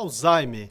Alzheimer,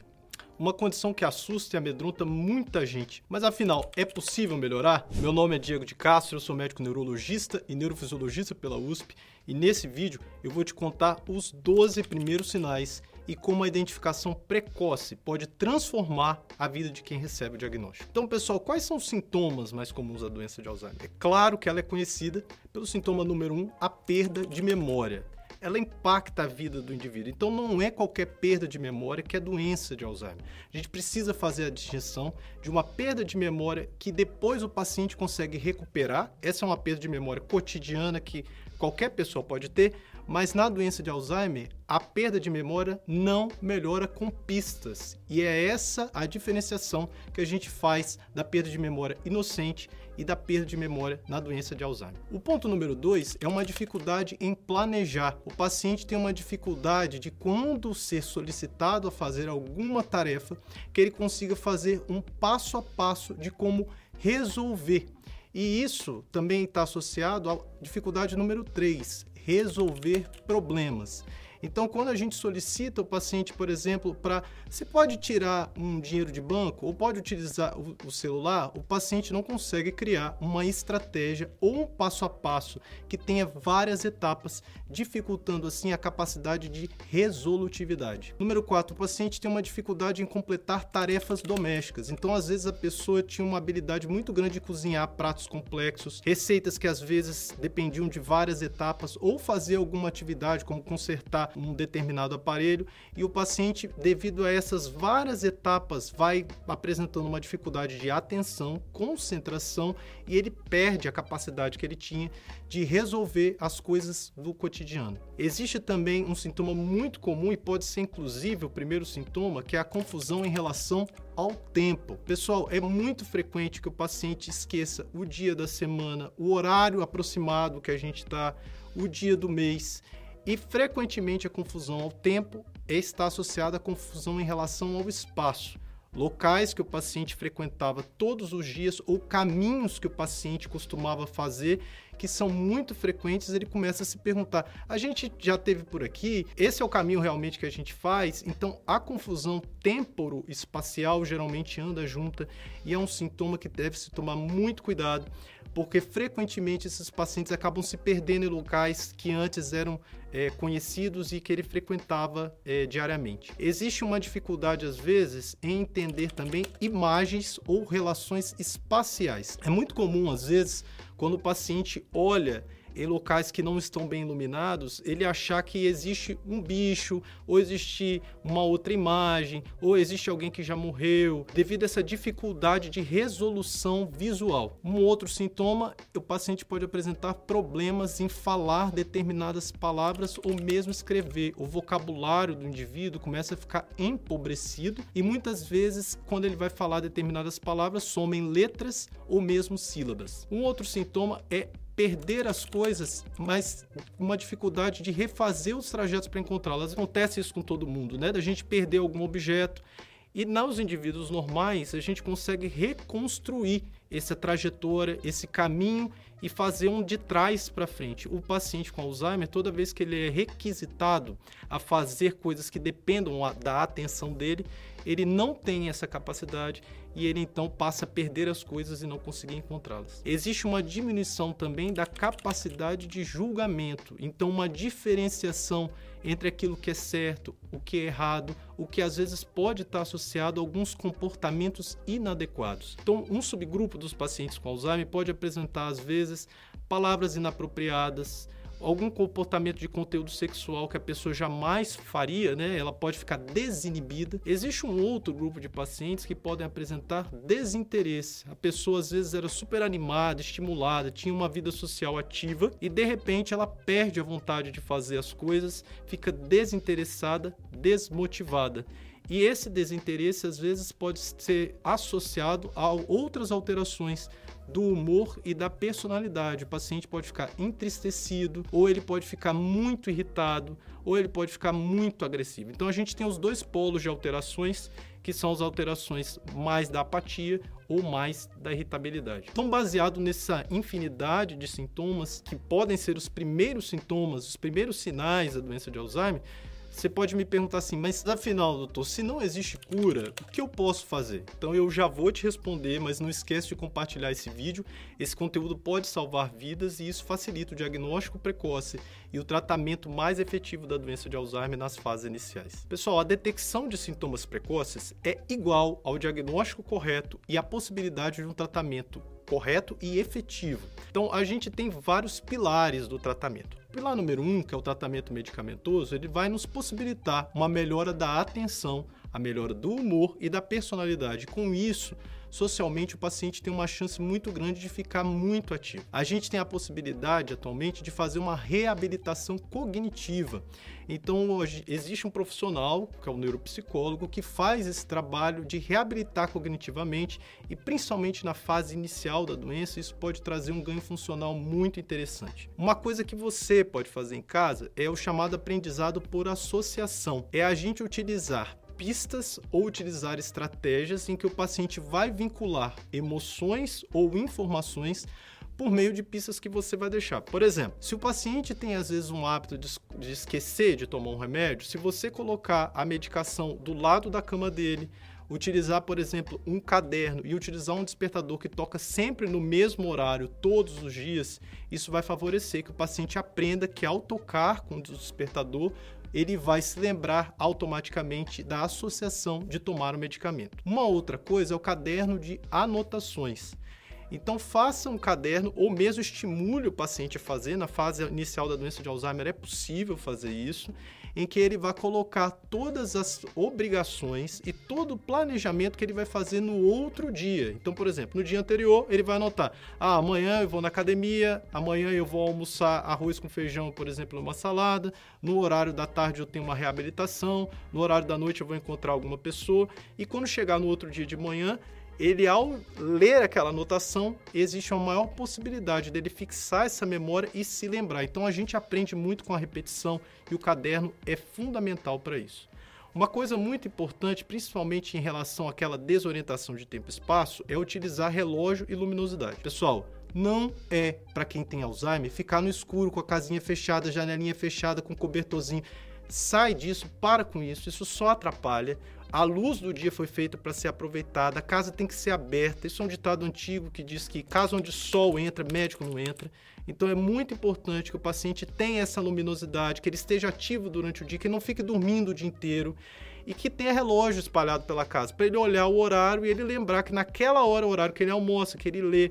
uma condição que assusta e amedronta muita gente. Mas afinal, é possível melhorar? Meu nome é Diego de Castro, eu sou médico neurologista e neurofisiologista pela USP, e nesse vídeo eu vou te contar os 12 primeiros sinais e como a identificação precoce pode transformar a vida de quem recebe o diagnóstico. Então, pessoal, quais são os sintomas mais comuns da doença de Alzheimer? É claro que ela é conhecida pelo sintoma número 1, um, a perda de memória ela impacta a vida do indivíduo. Então não é qualquer perda de memória que é doença de Alzheimer. A gente precisa fazer a distinção de uma perda de memória que depois o paciente consegue recuperar. Essa é uma perda de memória cotidiana que qualquer pessoa pode ter, mas na doença de Alzheimer, a perda de memória não melhora com pistas. E é essa a diferenciação que a gente faz da perda de memória inocente e da perda de memória na doença de Alzheimer. O ponto número dois é uma dificuldade em planejar. O paciente tem uma dificuldade de, quando ser solicitado a fazer alguma tarefa, que ele consiga fazer um passo a passo de como resolver. E isso também está associado à dificuldade número 3, resolver problemas. Então, quando a gente solicita o paciente, por exemplo, para você pode tirar um dinheiro de banco ou pode utilizar o, o, celular, o paciente não consegue criar uma estratégia ou um passo a passo que tenha várias etapas, dificultando assim a capacidade de resolutividade. Número 4, o paciente tem uma dificuldade em completar tarefas domésticas. Então, às vezes a pessoa tinha uma habilidade muito grande de cozinhar pratos complexos, receitas que às vezes dependiam de várias etapas ou fazer alguma atividade como consertar um determinado aparelho e o paciente, devido a essas várias etapas, vai apresentando uma dificuldade de atenção, concentração e ele perde a capacidade que ele tinha de resolver as coisas do cotidiano. Existe também um sintoma muito comum e pode ser inclusive o primeiro sintoma, que é a confusão em relação ao tempo. Pessoal, é muito frequente que o paciente esqueça o dia da semana, o horário aproximado que a gente está, o dia do mês. E frequentemente a confusão ao tempo está associada à confusão em relação ao espaço. Locais que o paciente frequentava todos os dias ou caminhos que o paciente costumava fazer, que são muito frequentes, ele começa a se perguntar: a gente já teve por aqui? Esse é o caminho realmente que a gente faz? Então, a confusão temporo-espacial geralmente anda junta e é um sintoma que deve se tomar muito cuidado porque frequentemente esses pacientes acabam se perdendo em locais que antes eram é, conhecidos e que ele frequentava é, diariamente. Existe uma dificuldade, às vezes, em entender também imagens ou relações espaciais. É muito comum, às vezes, quando o paciente olha em locais que não estão bem iluminados, ele achar que existe um bicho, ou existe uma outra imagem, ou existe alguém que já morreu, devido a essa dificuldade de resolução visual. Um outro sintoma, o paciente pode apresentar problemas em falar determinadas palavras ou mesmo escrever. O vocabulário do indivíduo começa a ficar empobrecido e muitas vezes, quando ele vai falar determinadas palavras, somem letras ou mesmo sílabas. Um outro sintoma é perder as coisas, mas uma dificuldade de refazer os trajetos para encontrá-las. Acontece isso com todo mundo, né? Da gente perder algum objeto. E nos indivíduos normais, a gente consegue reconstruir essa trajetória, esse caminho e fazer um de trás para frente. O paciente com Alzheimer, toda vez que ele é requisitado a fazer coisas que dependam da atenção dele, ele não tem essa capacidade e ele então passa a perder as coisas e não conseguir encontrá-las. Existe uma diminuição também da capacidade de julgamento, então uma diferenciação entre aquilo que é certo, o que é errado, o que às vezes pode estar associado a alguns comportamentos inadequados. Então, um subgrupo dos pacientes com Alzheimer pode apresentar às vezes palavras inapropriadas, algum comportamento de conteúdo sexual que a pessoa jamais faria, né? Ela pode ficar desinibida. Existe um outro grupo de pacientes que podem apresentar desinteresse. A pessoa às vezes era super animada, estimulada, tinha uma vida social ativa e de repente ela perde a vontade de fazer as coisas, fica desinteressada, desmotivada. E esse desinteresse às vezes pode ser associado a outras alterações do humor e da personalidade. O paciente pode ficar entristecido, ou ele pode ficar muito irritado, ou ele pode ficar muito agressivo. Então a gente tem os dois polos de alterações, que são as alterações mais da apatia ou mais da irritabilidade. Então, baseado nessa infinidade de sintomas que podem ser os primeiros sintomas, os primeiros sinais da doença de Alzheimer, Você pode me perguntar assim, mas afinal, doutor, se não existe cura, o que eu posso fazer? Então eu já vou te responder, mas não esqueça de compartilhar esse vídeo. Esse conteúdo pode salvar vidas e isso facilita o diagnóstico precoce e o tratamento mais efetivo da doença de Alzheimer nas fases iniciais. Pessoal, a detecção de sintomas precoces é igual ao diagnóstico correto e a possibilidade de um tratamento correto e efetivo. Então, a gente tem vários pilares do tratamento. Pilar número um, que é o tratamento medicamentoso, ele vai nos possibilitar uma melhora da atenção, a melhora do humor e da personalidade. Com isso, socialmente o paciente tem uma chance muito grande de ficar muito ativo. A gente tem a possibilidade atualmente de fazer uma reabilitação cognitiva. Então, hoje existe um profissional, que é o neuropsicólogo, que faz esse trabalho de reabilitar cognitivamente e principalmente na fase inicial da doença, isso pode trazer um ganho funcional muito interessante. Uma coisa que você pode fazer em casa é o chamado aprendizado por associação. É a gente utilizar pistas ou utilizar estratégias em que o paciente vai vincular emoções ou informações por meio de pistas que você vai deixar. Por exemplo, se o paciente tem às vezes um hábito de, esquecer de tomar um remédio, se você colocar a medicação do lado da cama dele, utilizar, por exemplo, um caderno e utilizar um despertador que toca sempre no mesmo horário, todos os dias, isso vai favorecer que o paciente aprenda que ao tocar com o despertador, ele vai se lembrar automaticamente da associação de tomar o medicamento. Uma outra coisa é o caderno de anotações. Então faça um caderno ou mesmo estimule o paciente a fazer. Na fase inicial da doença de Alzheimer é possível fazer isso em que ele vai colocar todas as obrigações e todo o planejamento que ele vai fazer no outro dia. Então, por exemplo, no dia anterior, ele vai anotar: ah, amanhã eu vou na academia, amanhã eu vou almoçar arroz com feijão, por exemplo, uma salada, no horário da tarde eu tenho uma reabilitação, no horário da noite eu vou encontrar alguma pessoa, e quando chegar no outro dia de manhã, ele ao ler aquela anotação, existe uma maior possibilidade dele fixar essa memória e se lembrar. Então a gente aprende muito com a repetição e o caderno é fundamental para isso. Uma coisa muito importante, principalmente em relação àquela desorientação de tempo e espaço, é utilizar relógio e luminosidade. Pessoal, não é para quem tem Alzheimer ficar no escuro com a casinha fechada, janelinha fechada, com cobertorzinho. Sai disso, para com isso, isso só atrapalha. A luz do dia foi feita para ser aproveitada, a casa tem que ser aberta. Isso é um ditado antigo que diz que casa onde sol entra, médico não entra. Então é muito importante que o paciente tenha essa luminosidade, que ele esteja ativo durante o dia, que não fique dormindo o dia inteiro e que tenha relógio espalhado pela casa, para ele olhar o horário e ele lembrar que naquela hora, o horário que ele almoça, que ele lê,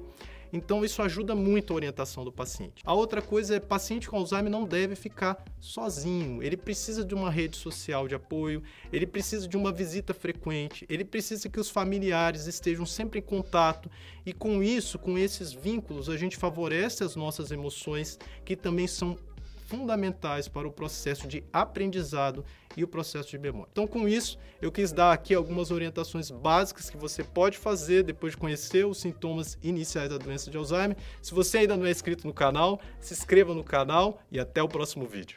então, isso ajuda muito a orientação do paciente. A outra coisa é paciente com Alzheimer não deve ficar sozinho. Ele precisa de uma rede social de apoio, ele precisa de uma visita frequente, ele precisa que os familiares estejam sempre em contato e com isso, com esses vínculos, a gente favorece as nossas emoções que também são fundamentais para o processo de aprendizado e o processo de memória. Então, com isso, eu quis dar aqui algumas orientações básicas que você pode fazer depois de conhecer os sintomas iniciais da doença de Alzheimer. Se você ainda não é inscrito no canal, se inscreva no canal e até o próximo vídeo.